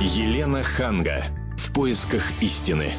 Елена Ханга. В поисках истины.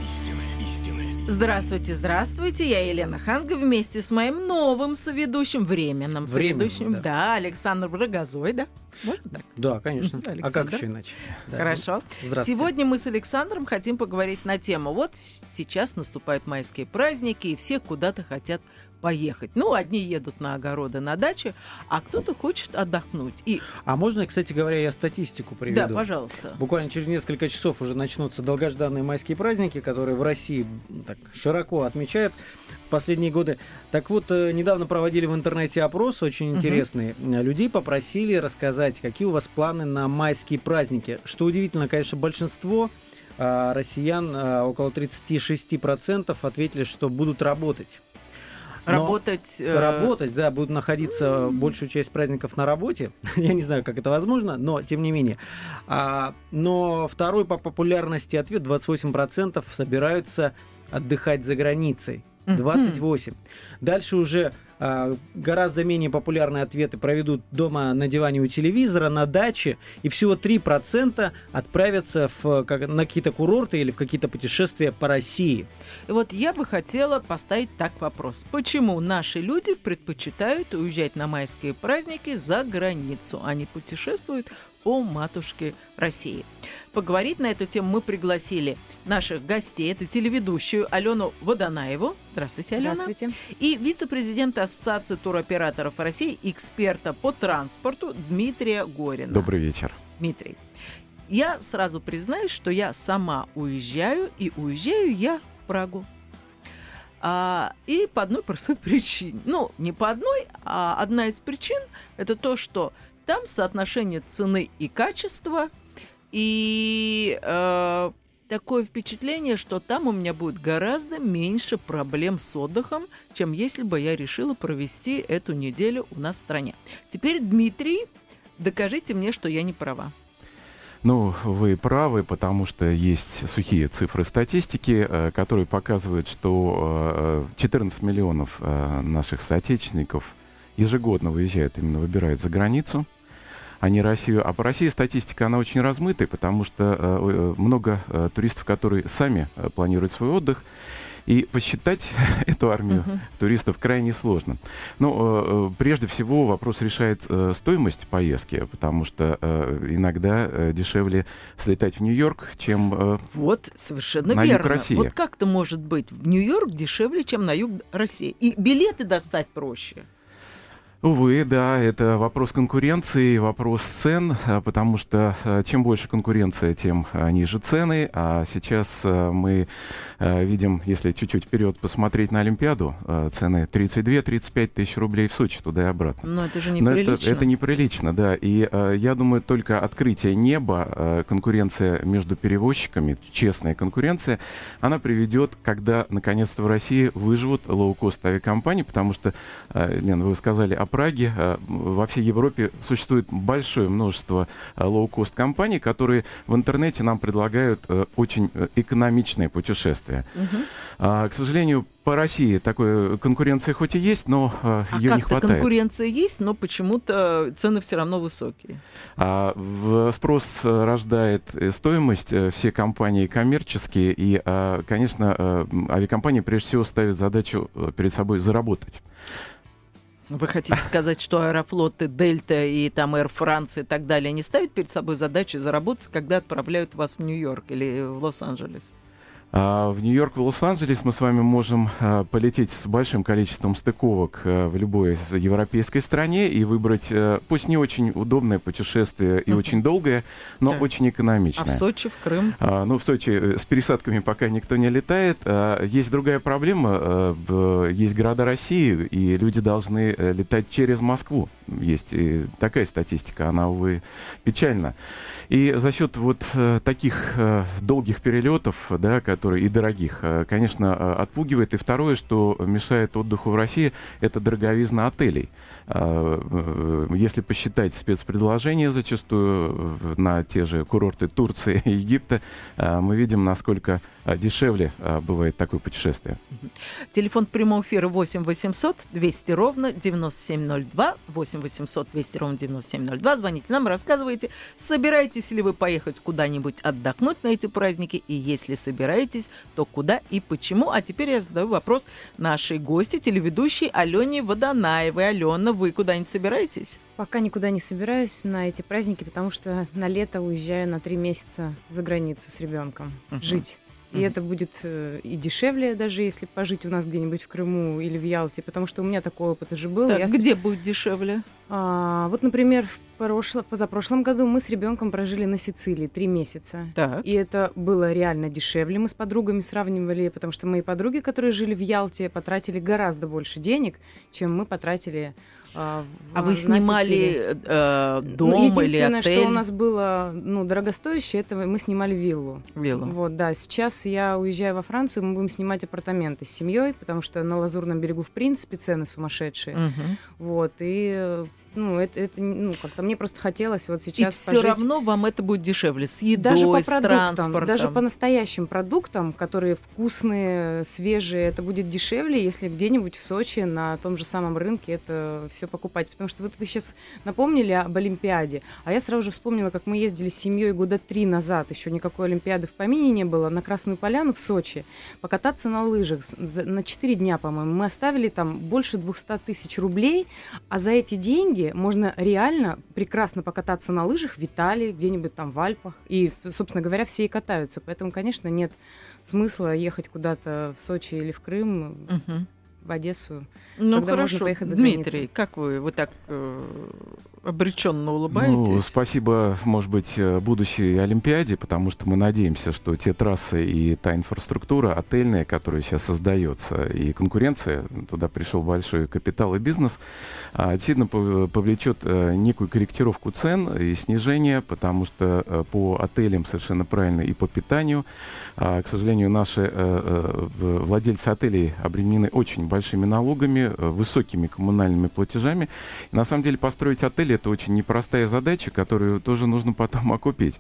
Здравствуйте, здравствуйте. Я Елена Ханга вместе с моим новым соведущим, временным, Временным, соведущим. да. Да. Александр Брагозой, да? Можно так? Да, конечно. Мгм, А как еще иначе? Да. Хорошо. Здравствуйте. Сегодня мы с Александром хотим поговорить на тему. Вот сейчас наступают майские праздники, и все куда-то хотят поехать. Ну, одни едут на огороды, на дачу, а кто-то хочет отдохнуть. И А можно, кстати говоря, я статистику приведу? да, пожалуйста. Буквально через несколько часов уже начнутся долгожданные майские праздники, которые в России так широко отмечают в последние годы. Так вот, э, недавно проводили в интернете опрос очень интересный. Э, Людей попросили рассказать, какие у вас планы на майские праздники. Что удивительно, конечно, большинство а, россиян, а, около 36% ответили, что будут работать. Работать... э, Работать, да, будут находиться большую часть праздников на работе. Я не знаю, как это возможно, но тем не менее. А, но второй по популярности ответ 28% собираются отдыхать за границей. мгм. 28. Дальше уже гораздо менее популярные ответы проведут дома на диване у телевизора, на даче, и всего 3% отправятся в, как- на какие-то курорты или в какие-то путешествия по России. И вот я бы хотела поставить так вопрос. Почему наши люди предпочитают уезжать на майские праздники за границу, а не путешествуют по матушке России? Поговорить на эту тему мы пригласили наших гостей. Это телеведущую Алену Водонаеву. Здравствуйте, Алена. Здравствуйте. И вице-президента Ассоциации туроператоров России, эксперта по транспорту Дмитрия Горина. Добрый вечер. Дмитрий, я сразу признаюсь, что я сама уезжаю, и уезжаю я в Прагу. А, и по одной простой причине. Ну, не по одной, а одна из причин – это то, что там соотношение цены и качества, и э, такое впечатление, что там у меня будет гораздо меньше проблем с отдыхом, чем если бы я решила провести эту неделю у нас в стране. Теперь, Дмитрий, докажите мне, что я не права. Ну, вы правы, потому что есть сухие цифры статистики, э, которые показывают, что э, 14 миллионов э, наших соотечественников ежегодно выезжают, именно выбирают за границу, а не Россию. А по России статистика, она очень размытая, потому что э, э, много э, туристов, которые сами планируют свой отдых, и посчитать эту армию Мгм. туристов крайне сложно. Ну, э, прежде всего вопрос решает э, стоимость поездки, потому что э, иногда э, дешевле слетать в Нью-Йорк, чем... э, Вот, совершенно На юг верно. России. Вот как-то может быть в Нью-Йорк дешевле, чем на юг России. И билеты достать проще. Увы, да, это вопрос конкуренции, вопрос цен, э, потому что э, чем больше конкуренция, тем э, ниже цены. А сейчас мы видим, если чуть-чуть вперед посмотреть на Олимпиаду, цены 32-35 тысяч рублей в Сочи туда и обратно. Но это же Но неприлично. это, это неприлично, да. И я думаю, только открытие неба, конкуренция между перевозчиками, честная конкуренция, она приведет, когда наконец-то в России выживут лоукост авиакомпании, потому что, Лен, вы сказали о Праге, э, во всей Европе существует большое множество э, лоукост компаний, которые в интернете нам предлагают э, очень экономичные путешествия. А, к сожалению, по России такой конкуренции хоть и есть, но э, А ее не хватает. конкуренция есть, но почему-то цены все равно высокие. А, в- спрос рождает стоимость, все компании коммерческие, и, а, конечно, авиакомпании прежде всего ставят задачу перед собой заработать. Вы хотите сказать, что аэрофлоты Дельта и там Air France и так далее не ставят перед собой задачи заработать, когда отправляют вас в Нью-Йорк или в Лос-Анджелес? А в Нью-Йорк, в Лос-Анджелес мы с вами можем а, полететь с большим количеством стыковок а, в любой европейской стране и выбрать, а, пусть не очень удобное путешествие и очень долгое, но Так. очень А экономичное. в Сочи, в Крым? А, ну, в Сочи э, с пересадками пока никто не летает. А, есть другая проблема. а, в- есть города России, и люди должны э, летать через Москву. Есть и такая статистика, она, увы, печальна. И за счет вот э, таких э, долгих перелетов, да, которые и дорогих, э, конечно, э, отпугивает. И второе, что мешает отдыху в России, это дороговизна отелей. Э, Если посчитать спецпредложения зачастую на те же курорты Турции и Египта, мы видим, насколько дешевле бывает такое путешествие. Телефон прямого эфира 8 800 200 ровно 9702. 8 800 200 ровно 9702. Звоните нам, рассказывайте, собираетесь ли вы поехать куда-нибудь отдохнуть на эти праздники, и если собираетесь, то куда и почему. А теперь я задаю вопрос нашей гости, телеведущей Алене Водонаевой. Алена, вы куда-нибудь собираетесь? Пока никуда не собираюсь на эти праздники, потому что на лето уезжаю на три месяца за границу с ребенком Мгм. жить. И это будет э, и дешевле, даже если пожить у нас где-нибудь в Крыму или в Ялте, потому что у меня такой опыт уже был. Так, Я с- где будет дешевле? А, вот, например, в прошло- позапрошлом году мы с ребенком прожили на Сицилии три месяца. Так. И это было реально дешевле. Мы с подругами сравнивали, потому что мои подруги, которые жили в Ялте, потратили гораздо больше денег, чем мы потратили. А, А вы снимали э, дом Ну, или единственное, отель? что у нас было ну, дорогостоящее, это мы снимали виллу. Вилла. Вот, да. Сейчас я уезжаю во Францию, мы будем снимать апартаменты с семьей, потому что на Лазурном берегу, в принципе, цены сумасшедшие. Мгм. Вот, и э, ну, это, это, ну, как-то мне просто хотелось вот И сейчас все пожить. равно вам это будет дешевле с едой, Даже по с продуктам, транспортом. даже по настоящим продуктам, которые вкусные, свежие, это будет дешевле, если где-нибудь в Сочи на том же самом рынке это все покупать. Потому что вот вы сейчас напомнили об Олимпиаде, а я сразу же вспомнила, как мы ездили с семьей года три назад, еще никакой Олимпиады в помине не было, на Красную Поляну в Сочи, покататься на лыжах на 4 дня, по-моему. Мы оставили там больше 200 тысяч рублей, а за эти деньги можно реально прекрасно покататься на лыжах в Италии, где-нибудь там в Альпах. И, собственно говоря, все и катаются. Поэтому, конечно, нет смысла ехать куда-то в Сочи или в Крым, Мгм. в Одессу. Ну Когда можно хорошо, поехать за Дмитрий, границу. как вы, вы так э, обреченно улыбаетесь? Ну, спасибо, может быть, э, будущей Олимпиаде, потому что мы надеемся, что те трассы и та инфраструктура отельная, которая сейчас создается, и конкуренция, туда пришел большой капитал и бизнес, а, действительно пов- повлечет э, некую корректировку цен и снижение, потому что э, по отелям совершенно правильно и по питанию, а, к сожалению, наши владельцы отелей обременены очень большими налогами, высокими коммунальными платежами. И на самом деле построить отель это очень непростая задача, которую тоже нужно потом окупить.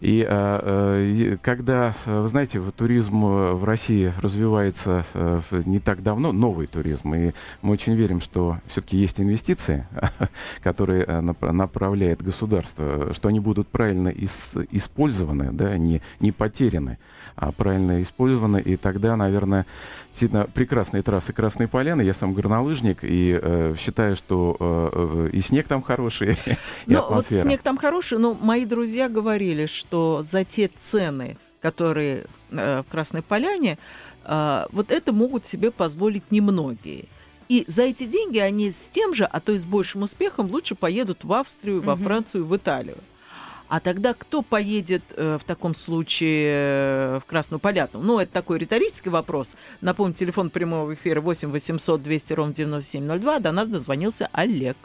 И а, э, и когда, э, вы знаете, туризм э, в России развивается э, не так давно, новый туризм, и мы очень верим, что все-таки есть инвестиции, которые э, нап- направляет государство, что они будут правильно ис- использованы, да, не, не потеряны, а правильно использованы, и тогда, наверное, действительно прекрасные трассы Красной Поляны. Я сам горнолыжник и э, считаю, что э, э, и снег там хороший, и Ну, вот снег там хороший, но мои друзья говорили, что за те цены, которые э, в Красной Поляне, э, вот это могут себе позволить немногие. И за эти деньги они с тем же, а то и с большим успехом лучше поедут в Австрию, во. Францию, в Италию. А тогда кто поедет э, в таком случае э, в Красную Поляну? Ну, это такой риторический вопрос. Напомню, телефон прямого эфира 8 800 200 ровно 9702. До нас дозвонился Олег.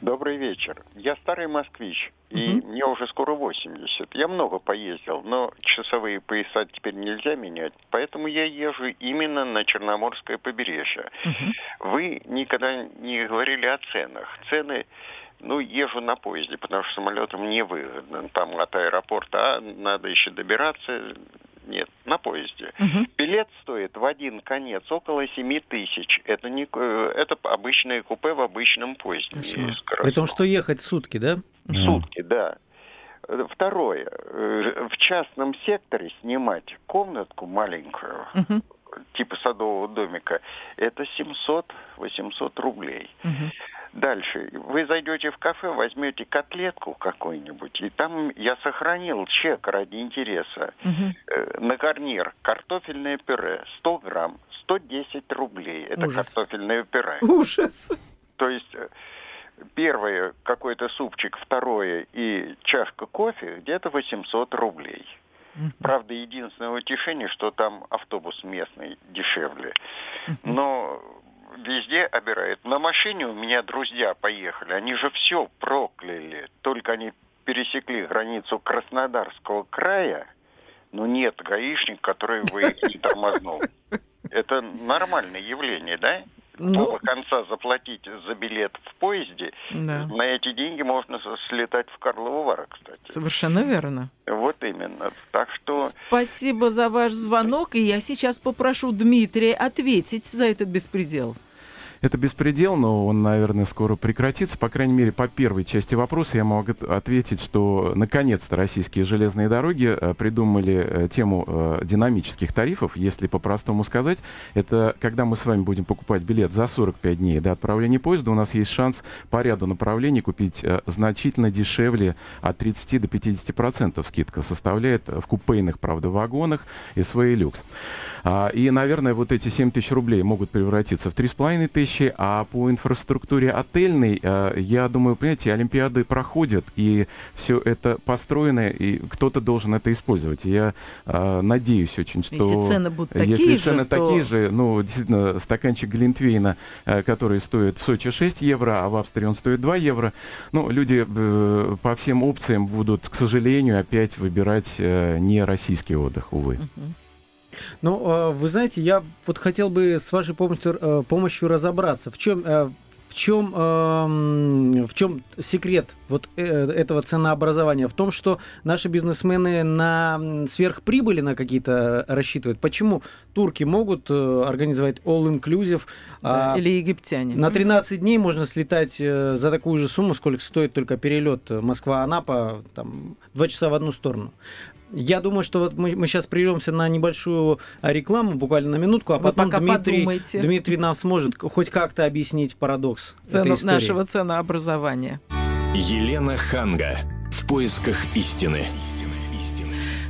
Добрый вечер. Я старый москвич, и мне уже скоро 80. Я много поездил, но часовые пояса теперь нельзя менять, поэтому я езжу именно на Черноморское побережье. Мгм. Вы никогда не говорили о ценах. Цены, ну, езжу на поезде, потому что самолетом невыгодно. Там от аэропорта а, надо еще добираться. Нет, на поезде. Мгм. Билет стоит в один конец около 7 тысяч. Это, не, э, это обычное купе в обычном поезде. При том, что ехать сутки, да? В сутки, да. Э, Второе. Э, В частном секторе снимать комнатку маленькую, Мгм. типа садового домика, это 700-800 рублей. Мгм. Дальше. Вы зайдете в кафе, возьмете котлетку какую-нибудь, и там я сохранил чек ради интереса. Э, На гарнир картофельное пюре 100 грамм, 110 рублей. Это Ужас. картофельное пюре. Ужас. То есть э, первое какой-то супчик, второе и чашка кофе где-то 800 рублей. Мгм. Правда, единственное утешение, что там автобус местный дешевле. Но везде обирают. На машине у меня друзья поехали, они же все прокляли. Только они пересекли границу Краснодарского края, но нет гаишника, который не тормознул. Это нормальное явление, да? Ну, Оба конца заплатить за билет в поезде, да. на эти деньги можно слетать в Карлову Вару, кстати. Совершенно верно. Вот именно. Так что... Спасибо за ваш звонок, и я сейчас попрошу Дмитрия ответить за этот беспредел. Это беспредел, но он, наверное, скоро прекратится. По крайней мере, по первой части вопроса я могу ответить, что наконец-то российские железные дороги э, придумали э, тему э, динамических тарифов. Если по-простому сказать, это когда мы с вами будем покупать билет за 45 дней до отправления поезда, у нас есть шанс по ряду направлений купить значительно дешевле от 30 до 50 процентов скидка составляет в купейных, правда, вагонах и свои люкс. А, и, наверное, вот эти 7 тысяч рублей могут превратиться в 3,5 тысячи вещи, а по инфраструктуре отельной, э, я думаю, понимаете, Олимпиады проходят, и все это построено, и кто-то должен это использовать. Я э, надеюсь очень, что... Если цены будут такие если же, цены то... такие же, ну, действительно, стаканчик Глинтвейна, э, который стоит в Сочи 6 евро, а в Австрии он стоит 2 евро, ну, люди по всем опциям будут, к сожалению, опять выбирать не российский отдых, увы. Uh-huh. Ну, а, вы знаете, я вот хотел бы с вашей помощью, э, помощью разобраться, в чем, э, в чем, эм, в чем секрет вот э, этого ценообразования? В том, что наши бизнесмены на сверхприбыли на какие-то рассчитывают. Почему турки могут организовать all-inclusive? Да, а или египтяне. На 13 дней можно слетать за такую же сумму, сколько стоит только перелет Москва-Анапа, там, 2 часа в одну сторону. Я думаю, что вот мы, мы сейчас прервемся на небольшую а, рекламу, буквально на минутку, а Вы потом Дмитрий, Дмитрий нам сможет хоть как-то объяснить парадокс Цену, нашего ценообразования. Елена Ханга. В поисках истины.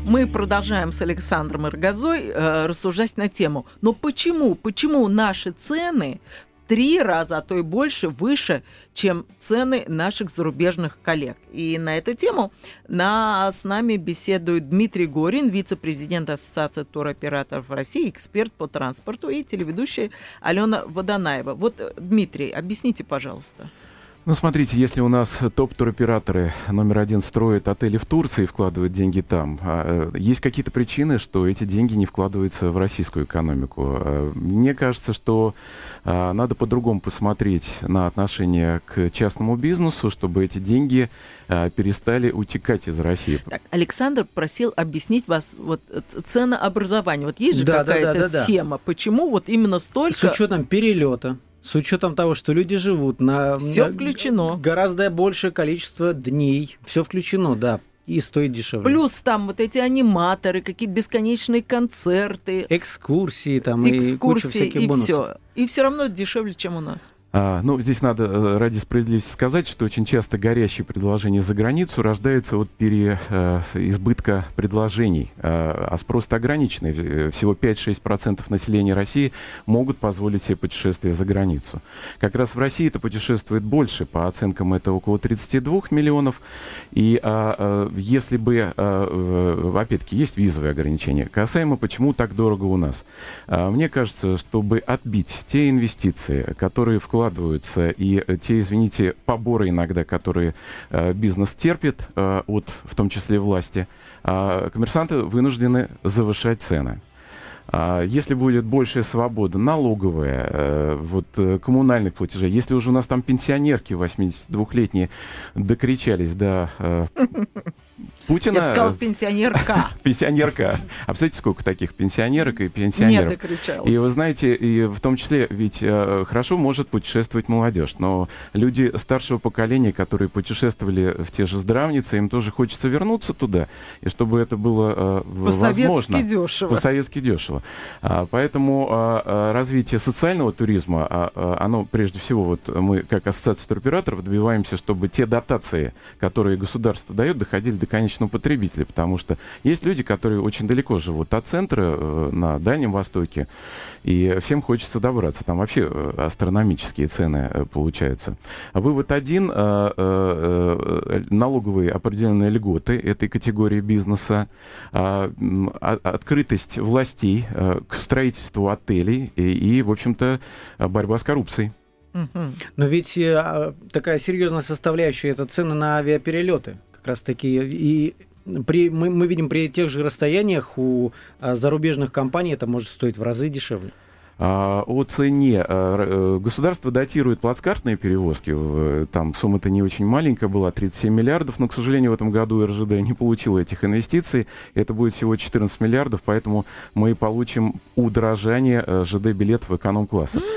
Мы продолжаем с Александром Иргазой э, рассуждать на тему. Но почему, почему наши цены три раза, а то и больше выше, чем цены наших зарубежных коллег. И на эту тему на, с нами беседует Дмитрий Горин, вице-президент Ассоциации туроператоров России, эксперт по транспорту и телеведущая Алена Водонаева. Вот, Дмитрий, объясните, пожалуйста. Ну, смотрите, если у нас топ-туроператоры номер один строят отели в Турции и вкладывают деньги там, а, э, есть какие-то причины, что эти деньги не вкладываются в российскую экономику. А, мне кажется, что а, надо по-другому посмотреть на отношение к частному бизнесу, чтобы эти деньги перестали утекать из России. Так, Александр просил объяснить вас вот ценообразование. Вот есть же да, какая-то да, да, да, схема, да. почему вот именно столько... С учетом перелета с учетом того, что люди живут на... Все включено. Гораздо большее количество дней. Все включено, да. И стоит дешевле. Плюс там вот эти аниматоры, какие-то бесконечные концерты. Экскурсии там экскурсии, и куча всяких и бонусов. Все. И все равно дешевле, чем у нас. А, ну, здесь надо э, ради справедливости сказать, что очень часто горящие предложения за границу рождаются от переизбытка э, предложений, а, а спрос ограниченный. Э, всего 5-6% населения России могут позволить себе путешествие за границу. Как раз в России это путешествует больше, по оценкам это около 32 миллионов. И а, а, если бы, а, опять-таки, есть визовые ограничения, касаемо почему так дорого у нас. А, мне кажется, чтобы отбить те инвестиции, которые вкладываются вкладываются, и э, те, извините, поборы иногда, которые э, бизнес терпит э, от, в том числе, власти, э, коммерсанты вынуждены завышать цены. А если будет большая свобода налоговая, вот коммунальных платежей, если уже у нас там пенсионерки 82-летние докричались до Путина... Я бы сказал, пенсионерка. пенсионерка. А представляете, сколько таких пенсионерок и пенсионеров? Не докричалась. И вы знаете, и в том числе, ведь э, хорошо может путешествовать молодежь, но люди старшего поколения, которые путешествовали в те же здравницы, им тоже хочется вернуться туда, и чтобы это было э, возможно. Дешево. По-советски дешево. А, поэтому а, а, развитие социального туризма, а, а, оно прежде всего, вот мы как ассоциация туроператоров добиваемся, чтобы те дотации, которые государство дает, доходили до конечного конечного потребителя, потому что есть люди, которые очень далеко живут от центра, э, на Дальнем Востоке, и всем хочется добраться. Там вообще э, астрономические цены э, получаются. Вывод один. Налоговые определенные льготы этой категории бизнеса, а, открытость властей к строительству отелей и, и в общем-то, борьба с коррупцией. Но ведь а, такая серьезная составляющая это цены на авиаперелеты раз таки. И при, мы, мы видим при тех же расстояниях у а, зарубежных компаний это может стоить в разы дешевле. А, о цене. А, э, государство датирует плацкартные перевозки. Там сумма-то не очень маленькая была, 37 миллиардов, но, к сожалению, в этом году РЖД не получила этих инвестиций. Это будет всего 14 миллиардов, поэтому мы получим удорожание э, ЖД-билетов эконом-класса.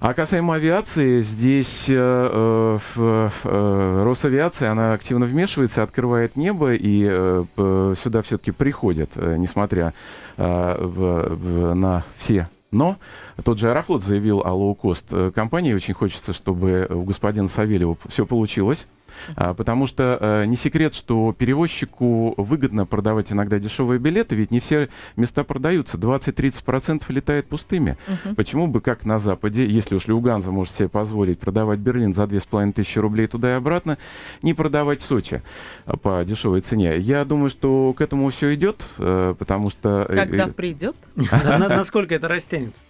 А касаемо авиации, здесь э, э, э, Росавиация, она активно вмешивается, открывает небо, и э, сюда все-таки приходят, э, несмотря э, в, в, на все но тот же Аэрофлот заявил о лоукост э, компании. Очень хочется, чтобы у господина Савельева все получилось. А, потому что э, не секрет, что перевозчику выгодно продавать иногда дешевые билеты, ведь не все места продаются. 20-30% летает пустыми. Uh-huh. Почему бы, как на Западе, если уж Люганза может себе позволить продавать Берлин за 2500 рублей туда и обратно, не продавать Сочи а, по дешевой цене? Я думаю, что к этому все идет, э, потому что... Э, Когда придет? Насколько это растянется?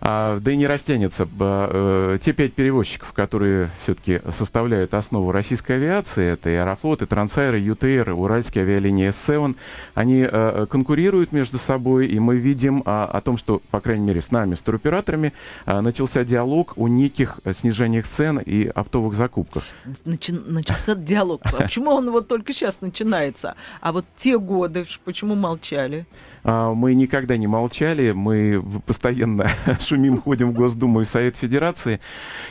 А, да и не растянется. Э, те пять перевозчиков, которые все-таки составляют основу российской авиации, это и Аэрофлот, и Трансайр, и ЮТР, и Уральские авиалинии С-7, они э, конкурируют между собой, и мы видим а, о том, что, по крайней мере, с нами, с туроператорами, а, начался диалог о неких снижениях цен и оптовых закупках. Начи- начался диалог. А почему он вот только сейчас начинается? А вот те годы, почему молчали? А, мы никогда не молчали, мы постоянно шумим, ходим в Госдуму и в Совет Федерации,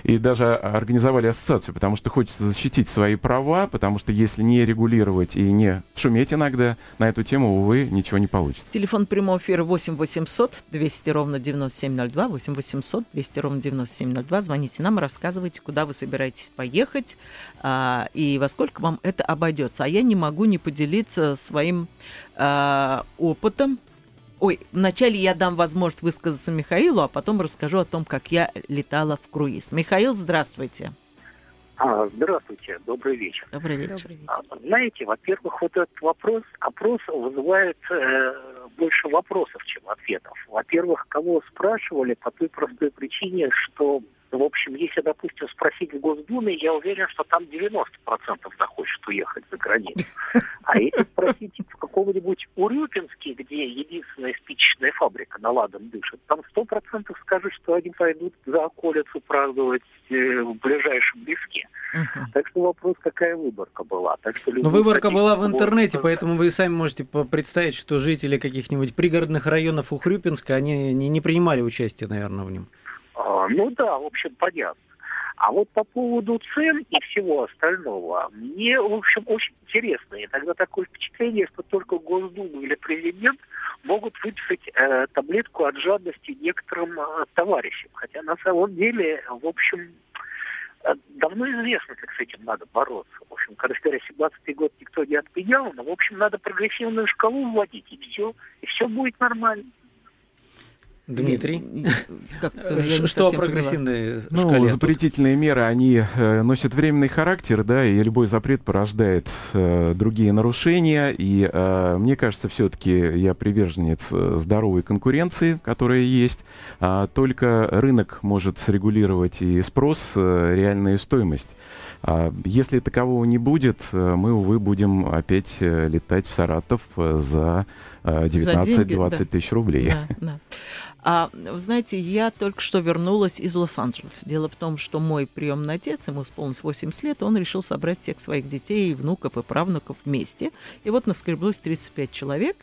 и даже организовали ассоциацию, потому что хочется защитить свои права, потому что если не регулировать и не шуметь иногда на эту тему, увы, ничего не получится. Телефон прямого эфира 8 800 200 ровно 9702, 8 800 200 ровно 9702. Звоните нам, рассказывайте, куда вы собираетесь поехать а, и во сколько вам это обойдется. А я не могу не поделиться своим а, опытом. Ой, вначале я дам возможность высказаться Михаилу, а потом расскажу о том, как я летала в круиз. Михаил, здравствуйте. А, здравствуйте, добрый вечер. Добрый вечер. Добрый вечер. А, знаете, во-первых, вот этот вопрос, опрос вызывает э, больше вопросов, чем ответов. Во-первых, кого спрашивали по той простой причине, что в общем, если, допустим, спросить в Госдуме, я уверен, что там 90% захочет уехать за границу. А если спросить в какого-нибудь Урюпинске, где единственная спичечная фабрика на ладом дышит, там 100% скажут, что они пойдут за околицу праздновать э, в ближайшем леске. Uh-huh. Так что вопрос, какая выборка была. Так что Но выборка была в интернете, поэтому вы сами можете представить, что жители каких-нибудь пригородных районов Ухрюпинска, они не, не принимали участие, наверное, в нем. А, ну да, в общем, понятно. А вот по поводу цен и всего остального, мне, в общем, очень интересно. И тогда такое впечатление, что только Госдума или президент могут выписать э, таблетку от жадности некоторым э, товарищам. Хотя на самом деле, в общем, э, давно известно, как с этим надо бороться. В общем, говоря, 17-й год никто не отменял, но, в общем, надо прогрессивную шкалу вводить, и все, и все будет нормально. Дмитрий, что прогрессивные Ну, запретительные меры, они э, носят временный характер, да, и любой запрет порождает э, другие нарушения, и э, мне кажется, все-таки я приверженец э, здоровой конкуренции, которая есть, а только рынок может срегулировать и спрос, э, реальную стоимость. А если такового не будет, э, мы, увы, будем опять летать в Саратов за 19-20 да. тысяч рублей. Да, да. А, вы знаете, я только что вернулась из Лос-Анджелеса. Дело в том, что мой приемный отец, ему исполнилось 80 лет, он решил собрать всех своих детей, внуков и правнуков вместе. И вот наскреблось 35 человек,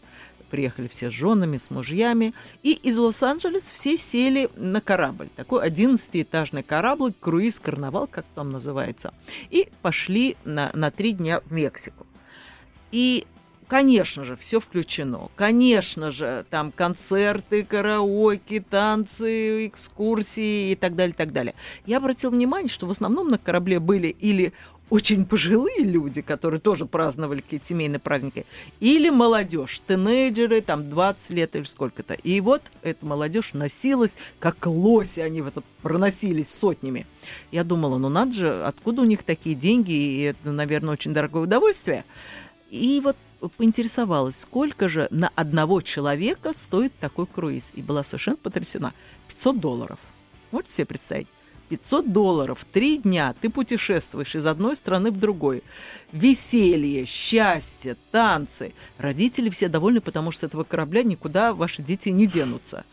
приехали все с женами, с мужьями. И из Лос-Анджелеса все сели на корабль. Такой 11-этажный корабль, круиз-карнавал, как там называется. И пошли на, на три дня в Мексику. И Конечно же, все включено. Конечно же, там концерты, караоке, танцы, экскурсии и так далее, так далее. Я обратил внимание, что в основном на корабле были или очень пожилые люди, которые тоже праздновали какие-то семейные праздники, или молодежь, тинейджеры, там 20 лет или сколько-то. И вот эта молодежь носилась, как лоси, они в это проносились сотнями. Я думала, ну надо же, откуда у них такие деньги, и это, наверное, очень дорогое удовольствие. И вот поинтересовалась, сколько же на одного человека стоит такой круиз. И была совершенно потрясена. 500 долларов. Можете себе представить? 500 долларов, три дня ты путешествуешь из одной страны в другой. Веселье, счастье, танцы. Родители все довольны, потому что с этого корабля никуда ваши дети не денутся.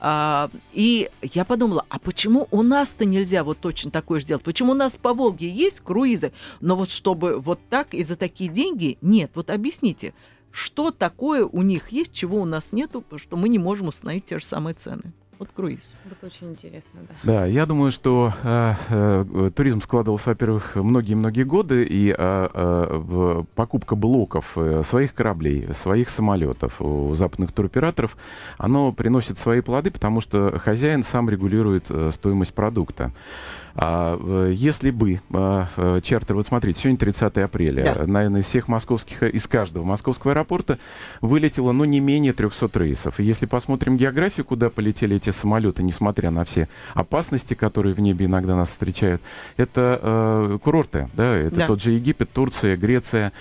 А, и я подумала, а почему у нас-то нельзя вот точно такое сделать? Почему у нас по Волге есть круизы, но вот чтобы вот так и за такие деньги нет? Вот объясните, что такое у них есть, чего у нас нету, что мы не можем установить те же самые цены? Вот круиз. Вот очень интересно, да. Да, я думаю, что э, э, туризм складывался, во-первых, многие-многие годы, и э, э, покупка блоков э, своих кораблей, своих самолетов у западных туроператоров, оно приносит свои плоды, потому что хозяин сам регулирует э, стоимость продукта. А, э, если бы а, чартер, вот смотрите, сегодня 30 апреля, да. наверное, из всех московских, из каждого московского аэропорта вылетело, ну, не менее 300 рейсов. И если посмотрим географию, куда полетели эти самолеты, несмотря на все опасности, которые в небе иногда нас встречают, это э, курорты, да, это да. тот же Египет, Турция, Греция.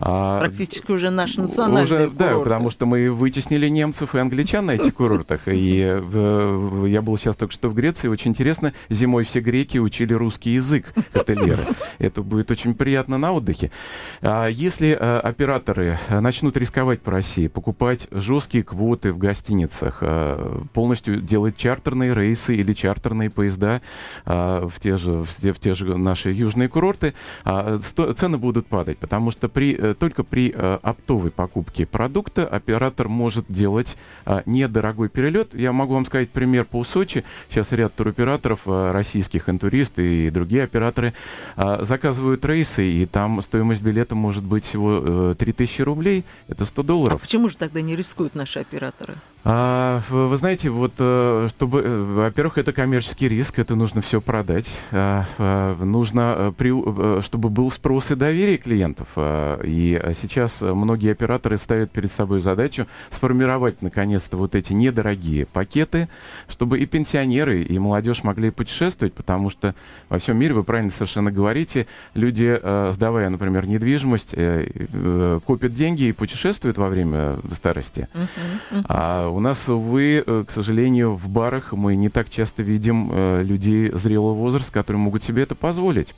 А, Практически уже наши национальные уже, курорты. Да, потому что мы вытеснили немцев и англичан на этих курортах. И я был сейчас только что в Греции, очень интересно, зимой все греки учили русский язык ательеры. Это будет очень приятно на отдыхе. А если а, операторы начнут рисковать по России, покупать жесткие квоты в гостиницах, а, полностью делать чартерные рейсы или чартерные поезда в те же, в те, в те же наши южные курорты, цены будут падать, потому что при, э, только при э, оптовой покупке продукта оператор может делать недорогой перелет. Я могу вам сказать пример по Сочи. Сейчас ряд туроператоров российских интуристов туристы и другие операторы а, заказывают рейсы, и там стоимость билета может быть всего э, 3000 рублей, это 100 долларов. А почему же тогда не рискуют наши операторы? А, вы знаете, вот, э, чтобы, э, во-первых, это коммерческий риск, это нужно все продать, а, а, нужно, чтобы был спрос и доверие клиентов. И сейчас многие операторы ставят перед собой задачу сформировать, наконец-то, вот эти недорогие пакеты, чтобы и пенсионеры, и молодежь могли путешествовать, потому что во всем мире, вы правильно совершенно говорите, люди, сдавая, например, недвижимость, э, копят деньги и путешествуют во время старости. Uh-huh, uh-huh. У нас, увы, э, к сожалению, в барах мы не так часто видим э, людей зрелого возраста, которые могут себе это позволить.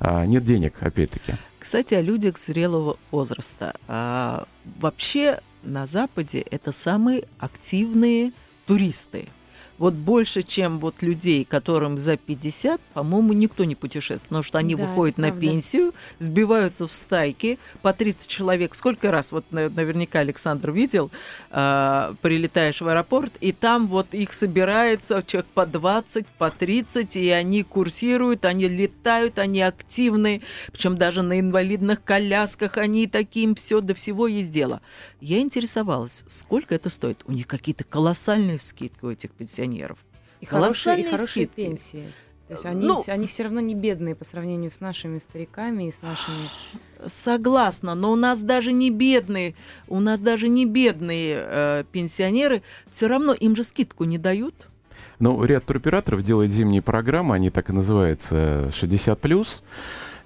А, нет денег, опять-таки. Кстати, о людях зрелого возраста. А, вообще на Западе это самые активные туристы – вот больше, чем вот людей, которым за 50, по-моему, никто не путешествует, потому что они да, выходят на пенсию, сбиваются в стайки по 30 человек. Сколько раз, вот наверняка Александр видел, э, прилетаешь в аэропорт, и там вот их собирается человек по 20, по 30, и они курсируют, они летают, они активны, причем даже на инвалидных колясках они таким все до всего есть дело. Я интересовалась, сколько это стоит. У них какие-то колоссальные скидки у этих пенсионеров пенсионеров. И хорошие, и хорошие пенсии. То есть они, ну, они все равно не бедные по сравнению с нашими стариками и с нашими. Согласна, но у нас даже не бедные, у нас даже не бедные э, пенсионеры, все равно им же скидку не дают. Ну, ряд туроператоров делает зимние программы, они так и называются 60 плюс.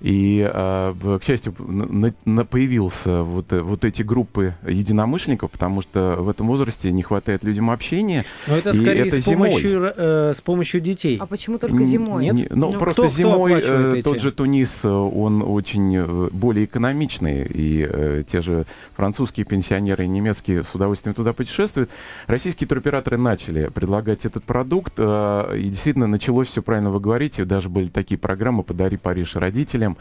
И, а, к счастью, на, на появился вот, э, вот эти группы единомышленников, потому что в этом возрасте не хватает людям общения. Но это скорее это с, помощью, э, с помощью детей. А почему только зимой? Нет? ну, ну, просто кто, зимой кто э, тот же Тунис, э, он очень э, более экономичный, и э, те же французские пенсионеры и немецкие с удовольствием туда путешествуют. Российские туроператоры начали предлагать этот продукт, э, и действительно началось все правильно вы говорите, даже были такие программы «Подари Париж родителям», людям.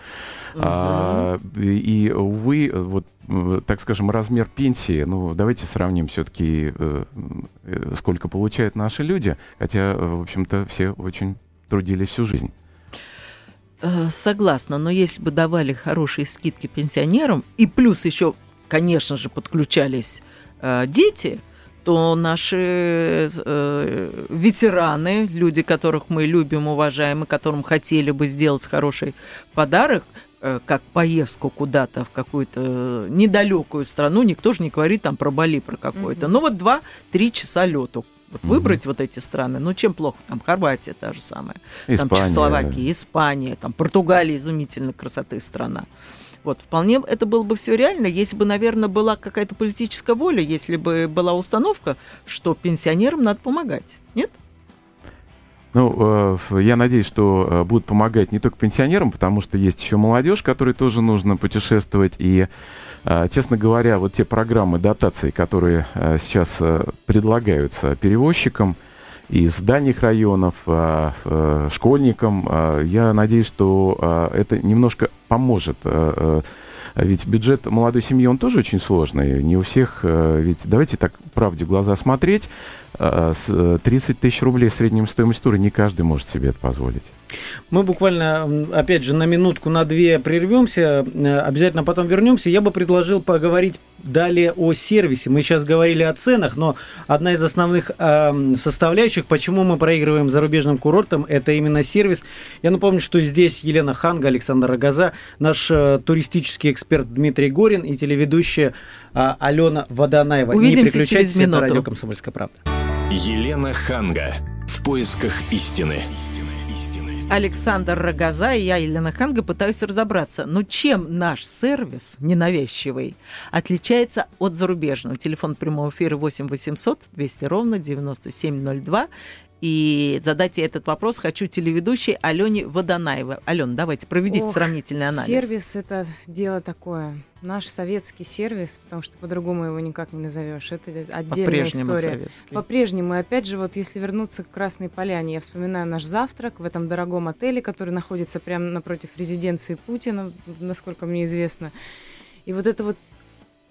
Угу. А, и, увы, вот так скажем, размер пенсии, ну, давайте сравним все-таки, э, э, сколько получают наши люди, хотя, в общем-то, все очень трудились всю жизнь. Э, согласна, но если бы давали хорошие скидки пенсионерам, и плюс еще, конечно же, подключались э, дети, то наши э, ветераны, люди, которых мы любим, уважаем, и которым хотели бы сделать хороший подарок, э, как поездку куда-то в какую-то недалекую страну, никто же не говорит там про Бали, про какой-то. Mm-hmm. Ну вот два-три часа лету. Вот mm-hmm. выбрать вот эти страны, ну чем плохо, там Хорватия та же самая, Испания. там Чехословакия, Испания, там Португалия изумительной красоты страна. Вот, вполне это было бы все реально, если бы, наверное, была какая-то политическая воля, если бы была установка, что пенсионерам надо помогать. Нет? Ну, э, я надеюсь, что э, будут помогать не только пенсионерам, потому что есть еще молодежь, которой тоже нужно путешествовать. И, э, честно говоря, вот те программы дотаций, которые сейчас предлагаются перевозчикам из дальних районов, школьникам, я надеюсь, что это немножко поможет ведь бюджет молодой семьи, он тоже очень сложный. Не у всех, ведь давайте так правде в глаза смотреть. 30 э, тысяч рублей средним стоимость тура не каждый может себе это позволить. Мы буквально, опять же, на минутку, на две прервемся, э, обязательно потом вернемся. Я бы предложил поговорить далее о сервисе. Мы сейчас говорили о ценах, но одна из основных э, составляющих, почему мы проигрываем зарубежным курортам, это именно сервис. Я напомню, что здесь Елена Ханга, Александр Рогоза, наш э, туристический эксперт Дмитрий Горин и телеведущая э, Алена Водонаева. Увидимся Не переключайтесь, через минуту. это радио «Комсомольская правда». Елена Ханга. В поисках истины. Александр Рогоза и я, Елена Ханга, пытаюсь разобраться, ну чем наш сервис, ненавязчивый, отличается от зарубежного? Телефон прямого эфира 8 800 200 ровно 9702. И задать ей этот вопрос хочу телеведущей Алене Водонаевой. Алена, давайте, проведите Ох, сравнительный анализ. Сервис – это дело такое. Наш советский сервис, потому что по-другому его никак не назовешь. Это отдельная По-прежнему история. Советский. По-прежнему. И опять же, вот если вернуться к Красной Поляне, я вспоминаю наш завтрак в этом дорогом отеле, который находится прямо напротив резиденции Путина, насколько мне известно. И вот это вот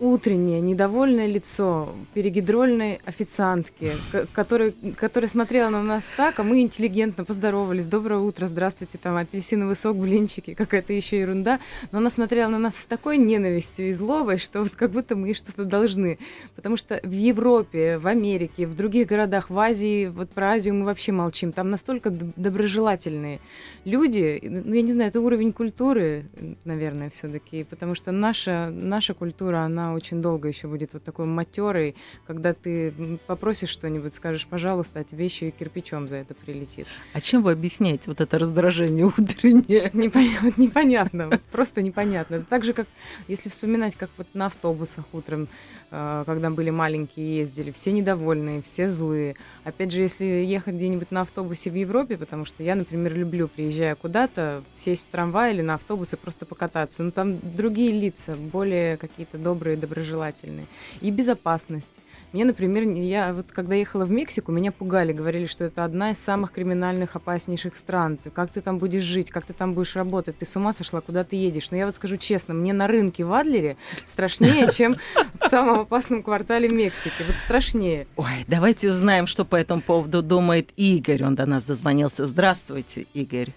утреннее недовольное лицо перегидрольной официантки, которая, которая смотрела на нас так, а мы интеллигентно поздоровались. Доброе утро, здравствуйте, там апельсиновый сок, блинчики, какая-то еще ерунда. Но она смотрела на нас с такой ненавистью и злобой, что вот как будто мы что-то должны. Потому что в Европе, в Америке, в других городах, в Азии, вот про Азию мы вообще молчим. Там настолько доброжелательные люди. Ну, я не знаю, это уровень культуры, наверное, все-таки. Потому что наша, наша культура, она очень долго еще будет вот такой матерой, когда ты попросишь что-нибудь, скажешь, пожалуйста, а тебе еще и кирпичом за это прилетит. А чем вы объясняете вот это раздражение утреннее? Непонятно, непонятно вот просто непонятно. Так же, как если вспоминать, как вот на автобусах утром, э, когда были маленькие, ездили, все недовольные, все злые. Опять же, если ехать где-нибудь на автобусе в Европе, потому что я, например, люблю, приезжая куда-то, сесть в трамвай или на автобус и просто покататься. Но там другие лица, более какие-то добрые, доброжелательные. И безопасность. Мне, например, я вот когда ехала в Мексику, меня пугали, говорили, что это одна из самых криминальных, опаснейших стран. Ты, как ты там будешь жить, как ты там будешь работать, ты с ума сошла, куда ты едешь. Но я вот скажу честно, мне на рынке в Адлере страшнее, чем в самом опасном квартале Мексики. Вот страшнее. Ой, давайте узнаем, что по этому поводу думает Игорь. Он до нас дозвонился. Здравствуйте, Игорь.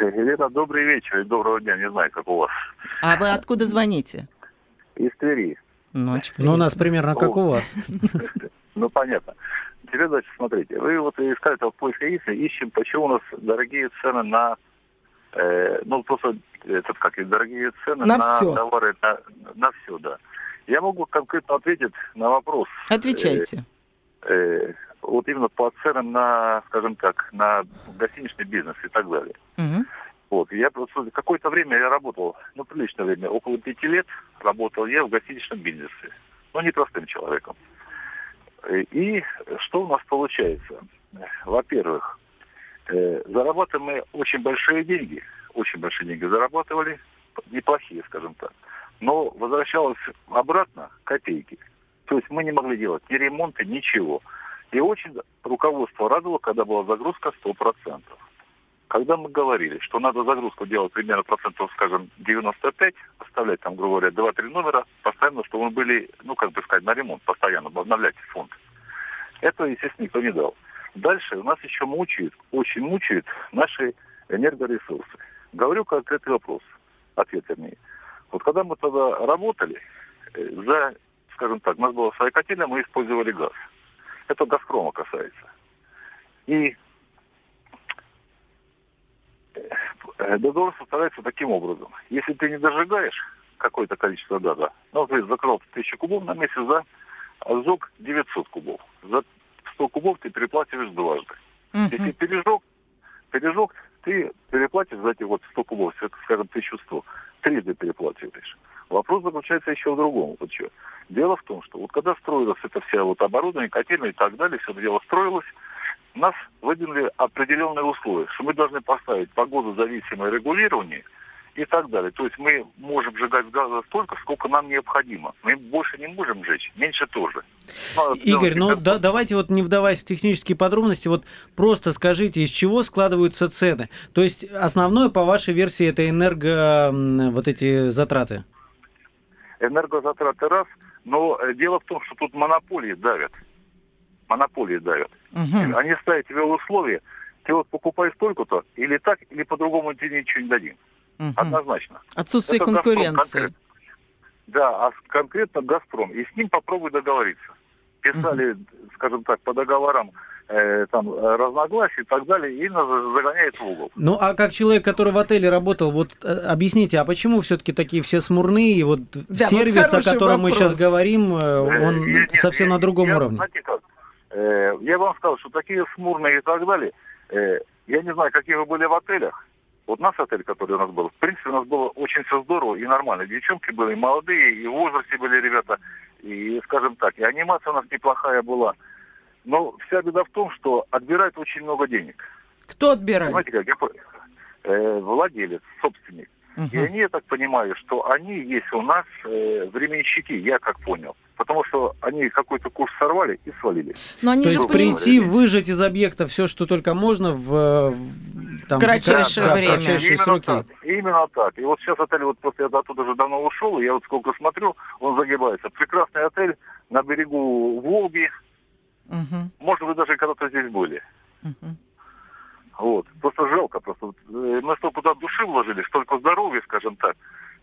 Елена, добрый вечер и доброго дня. Не знаю, как у вас. А вы откуда звоните? Из Твери. Ночь. Ну, у нас примерно как у вас. Ну, понятно. Теперь, значит, смотрите. Вы вот искали в поиске истины, ищем, почему у нас дорогие цены на... Э, ну, просто, этот, как и дорогие цены на, на все. товары, на, на все, да. Я могу конкретно ответить на вопрос. Отвечайте. Э, э, вот именно по ценам на, скажем так, на гостиничный бизнес и так далее. Угу. Вот. Я просто какое-то время я работал, ну, приличное время, около пяти лет работал я в гостиничном бизнесе. Но не простым человеком. И что у нас получается? Во-первых, э, зарабатываем мы очень большие деньги, очень большие деньги зарабатывали, неплохие, скажем так. Но возвращалось обратно копейки. То есть мы не могли делать ни ремонта, ничего. И очень руководство радовало, когда была загрузка 100%. Когда мы говорили, что надо загрузку делать примерно процентов, скажем, 95, оставлять там, грубо говоря, 2-3 номера, постоянно, чтобы мы были, ну, как бы сказать, на ремонт, постоянно обновлять фонд. Это, естественно, никто не дал. Дальше у нас еще мучают, очень мучают наши энергоресурсы. Говорю конкретный вопрос, ответ вернее. Вот когда мы тогда работали, э, за, скажем так, у нас была своя котельная, мы использовали газ. Это «Газпрома» касается. И договор составляется таким образом. Если ты не дожигаешь какое-то количество газа, ну, есть закрыл 1000 кубов на месяц, да, а сжег 900 кубов. За 100 кубов ты переплачиваешь дважды. Uh-huh. Если пережег, пережег, ты переплатишь за эти вот 100 кубов, скажем, 1100, трижды переплачиваешь. Вопрос заключается еще в другом. Вот что. Дело в том, что вот когда строилось это все вот оборудование, котельная и так далее, все дело строилось, нас выдвинули определенные условия, что мы должны поставить погодозависимое регулирование и так далее. То есть мы можем сжигать газа столько, сколько нам необходимо. Мы больше не можем жечь, меньше тоже. Ну, Игорь, ну да, давайте вот не вдаваясь в технические подробности, вот просто скажите, из чего складываются цены. То есть основное, по вашей версии, это энерго вот эти затраты? Энергозатраты раз, но э, дело в том, что тут монополии давят. Монополии давят. Угу. Они ставят тебе условия, ты вот покупаешь столько-то, или так, или по-другому тебе ничего не дадим. Угу. Однозначно. Отсутствие Это конкуренции. да, а конкретно «Газпром». И с ним попробуй договориться. Писали, угу. скажем так, по договорам э, там разногласий и так далее, и загоняет в угол. Ну, а как человек, который в отеле работал, вот э, объясните, а почему все-таки такие все смурные, и вот да, сервис, вот о котором вопрос. мы сейчас говорим, он э, нет, совсем нет, на другом я, уровне? Знаете как, э, я вам сказал, что такие смурные и так далее, э, я не знаю, какие вы были в отелях, вот наш отель, который у нас был, в принципе, у нас было очень все здорово и нормально. Девчонки были молодые, и в возрасте были ребята, и, скажем так, и анимация у нас неплохая была. Но вся беда в том, что отбирают очень много денег. Кто отбирает? Понимаете, как я э, владелец, собственник. Угу. И они, я так понимаю, что они есть у нас э, временщики, я как понял. Потому что они какой-то курс сорвали и свалили. Но они То же есть прийти, выжать из объекта все, что только можно в там, кратчайшее да, время. Кратчайшие именно сроки. Так, именно так. И вот сейчас отель, вот просто я оттуда уже давно ушел, и я вот сколько смотрю, он загибается. Прекрасный отель на берегу Волги. Угу. Может, вы даже когда-то здесь были. Угу. Вот. Просто жалко, просто э, мы столько туда души вложили, столько здоровья, скажем так.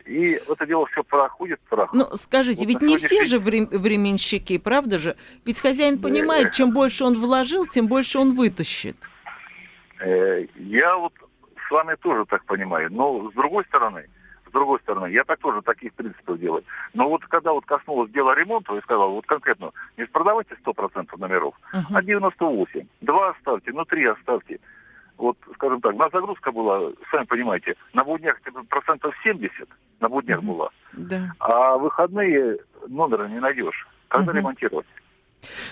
И это дело все проходит, проходит. Ну, скажите, вот ведь не все же временщики, правда же? Ведь хозяин понимает, чем больше он вложил, тем больше он вытащит. Э, я вот с вами тоже так понимаю. Но с другой стороны, с другой стороны, я так тоже таких принципов делаю. Но вот когда вот коснулось дела ремонта, я сказал, вот конкретно, не продавайте 100% номеров, uh-huh. а 98. Два оставьте, ну три оставьте вот, скажем так, у нас загрузка была, сами понимаете, на буднях процентов 70 на буднях mm-hmm. была. Да. А выходные номера не найдешь. Когда mm-hmm. ремонтировать?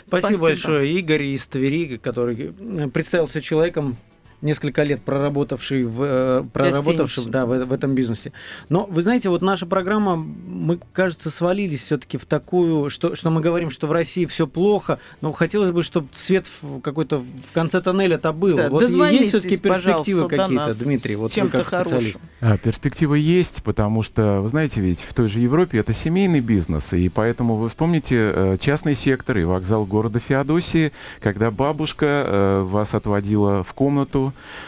Спасибо, Спасибо большое, Игорь из Твери, который представился человеком, несколько лет проработавший в, э, проработавший, да, в, в этом бизнесе. Но вы знаете, вот наша программа, мы, кажется, свалились все-таки в такую, что, что мы говорим, что в России все плохо, но хотелось бы, чтобы свет какой-то в конце тоннеля-то был. Да, вот есть все-таки перспективы какие-то, Дмитрий, вот вы как специалист. А, перспективы есть, потому что, вы знаете, ведь в той же Европе это семейный бизнес, и поэтому вы вспомните э, частный сектор и вокзал города Феодосии, когда бабушка э, вас отводила в комнату,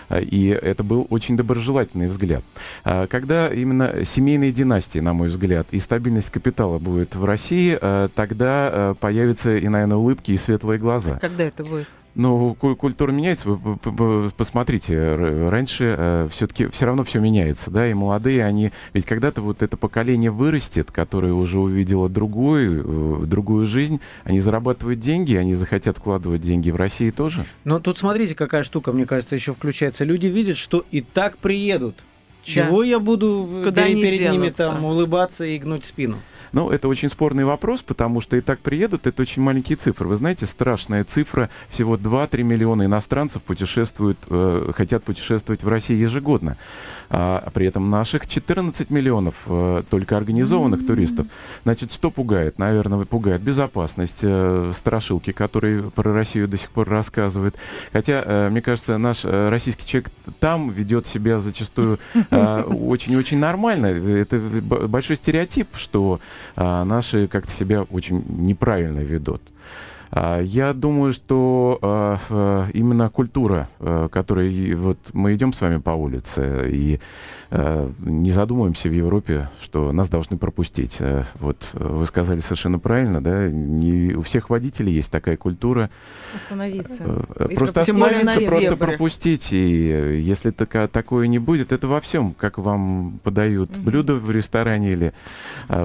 Э, и это был очень доброжелательный взгляд. А когда именно семейные династии, на мой взгляд, и стабильность капитала будет в России, э, тогда э, появятся и, наверное, улыбки и светлые глаза. Когда это будет? Ну, культура меняется. Вы посмотрите, раньше э, все-таки все равно все меняется, да, и молодые, они... Ведь когда-то вот это поколение вырастет, которое уже увидело другую, э, другую жизнь, они зарабатывают деньги, они захотят вкладывать деньги в России тоже. Но тут смотрите, какая штука, мне кажется, еще включается. Люди видят, что и так приедут. Чего да. я буду Куда перед, перед ними там улыбаться и гнуть спину? Ну, это очень спорный вопрос, потому что и так приедут, это очень маленькие цифры. Вы знаете, страшная цифра, всего 2-3 миллиона иностранцев путешествуют, э, хотят путешествовать в России ежегодно. А при этом наших 14 миллионов э, только организованных mm-hmm. туристов. Значит, что пугает? Наверное, пугает безопасность, э, страшилки, которые про Россию до сих пор рассказывают. Хотя, э, мне кажется, наш э, российский человек там ведет себя зачастую э, очень-очень нормально. Это большой стереотип, что наши как-то себя очень неправильно ведут. А, я думаю, что а, именно культура, которой вот мы идем с вами по улице и не задумываемся в Европе, что нас должны пропустить. Вот вы сказали совершенно правильно, да, не у всех водителей есть такая культура. Остановиться. Просто остановиться, просто пропустить. И если такое, такое не будет, это во всем, как вам подают угу. блюдо в ресторане или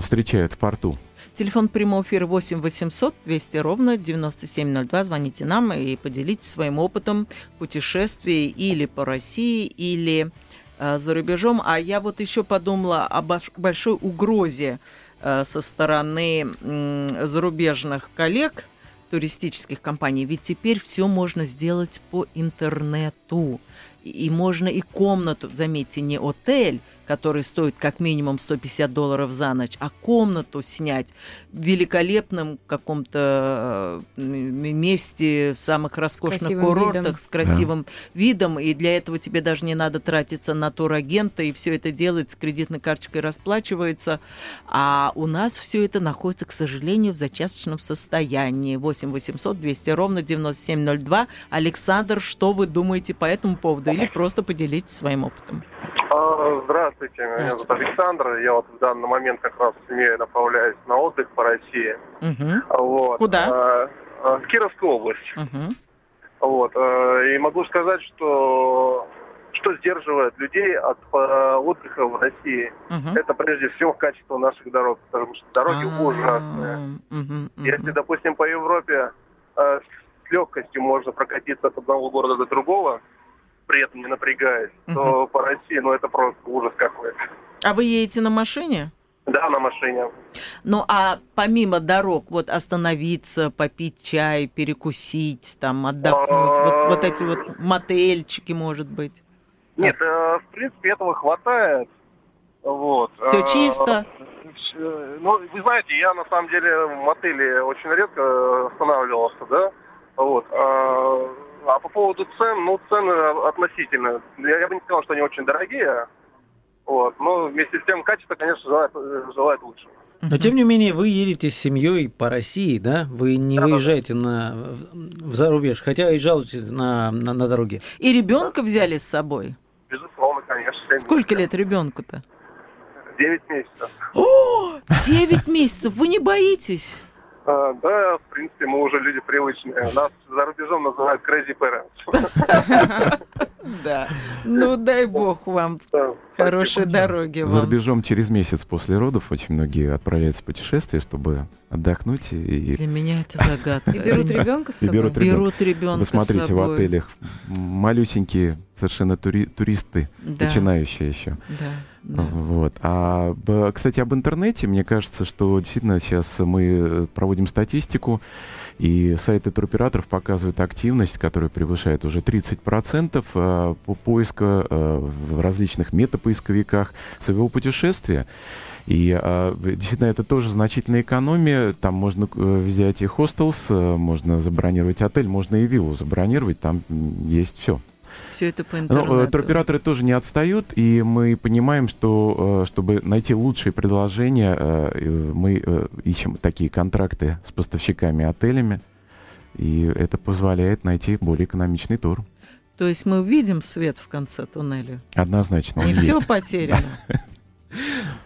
встречают в порту. Телефон прямого эфира 8 800 200 ровно 9702. Звоните нам и поделитесь своим опытом путешествий или по России, или э, за рубежом. А я вот еще подумала о большой угрозе э, со стороны э, зарубежных коллег. Туристических компаний, ведь теперь все можно сделать по интернету. И можно и комнату, заметьте, не отель, который стоит как минимум 150 долларов за ночь, а комнату снять в великолепном каком-то э, месте в самых роскошных с курортах видом. с красивым да. видом, и для этого тебе даже не надо тратиться на турагента, и все это делать с кредитной карточкой расплачивается, а у нас все это находится, к сожалению, в зачасточном состоянии. 8 800 200 ровно 9702. Александр, что вы думаете по этому поводу, или просто поделитесь своим опытом? А, здравствуйте, меня зовут Александр. Я вот в данный момент как раз с семьей направляюсь на отдых по России. Угу. Вот. Куда? А, а, в Кировскую область. Угу. Вот. И могу сказать, что что сдерживает людей от отдыха в России, угу. это прежде всего качество наших дорог, потому что дороги А-а-а. ужасные. Угу, угу. Если, допустим, по Европе с легкостью можно прокатиться от одного города до другого, при этом не напрягаясь, угу. то по России, ну, это просто ужас какой-то. А вы едете на машине? Да, на машине. Ну, а помимо дорог, вот остановиться, попить чай, перекусить, там, отдохнуть, вот, вот эти вот мотельчики, может быть? Нет, э, в принципе, этого хватает. Вот. Все э, чисто? Э, ну, вы знаете, я на самом деле в мотеле очень редко останавливался, да? Вот. А по поводу цен, ну, цены относительно. Я, я бы не сказал, что они очень дорогие. Вот. Но вместе с тем качество, конечно, желает, желает лучше. Но тем не менее вы едете с семьей по России, да? Вы не да, выезжаете да. на в зарубеж, хотя и жалуетесь на, на, на дороге. И ребенка взяли с собой? Безусловно, конечно. Сколько лет ребенку-то? Девять месяцев. О, девять месяцев! Вы не боитесь? А, да, в принципе, мы уже люди привычные. Нас за рубежом называют crazy parents. Да. Ну, дай бог вам хорошей дороги За рубежом через месяц после родов очень многие отправляются в путешествие, чтобы отдохнуть. И... Для меня это загадка. И берут ребенка с собой? Берут ребенка. Берут ребенка Вы смотрите, в отелях малюсенькие совершенно тури туристы, да. начинающие еще. Да. Вот. А, кстати, об интернете, мне кажется, что действительно сейчас мы проводим статистику, и сайты туроператоров показывают активность, которая превышает уже 30% э, по поиска э, в различных метапоисковиках своего путешествия. И э, действительно, это тоже значительная экономия. Там можно взять и хостелс, можно забронировать отель, можно и виллу забронировать, там есть все. Все это по интернету. Но, туроператоры тоже не отстают, и мы понимаем, что чтобы найти лучшие предложения, мы ищем такие контракты с поставщиками отелями, и это позволяет найти более экономичный тур. То есть мы увидим свет в конце туннеля? Однозначно. Не все потеряно.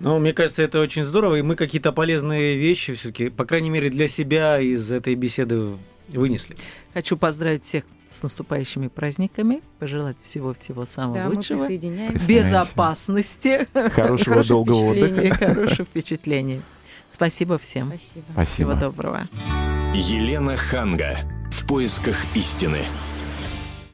Ну, мне кажется, это очень здорово, и мы какие-то полезные вещи все-таки, по крайней мере, для себя из этой беседы вынесли. Хочу поздравить всех с наступающими праздниками, пожелать всего-всего самого да, лучшего, мы безопасности, хорошего долгого отдыха, хороших впечатлений. Спасибо всем. Спасибо. Спасибо. Всего доброго. Елена Ханга. В поисках истины.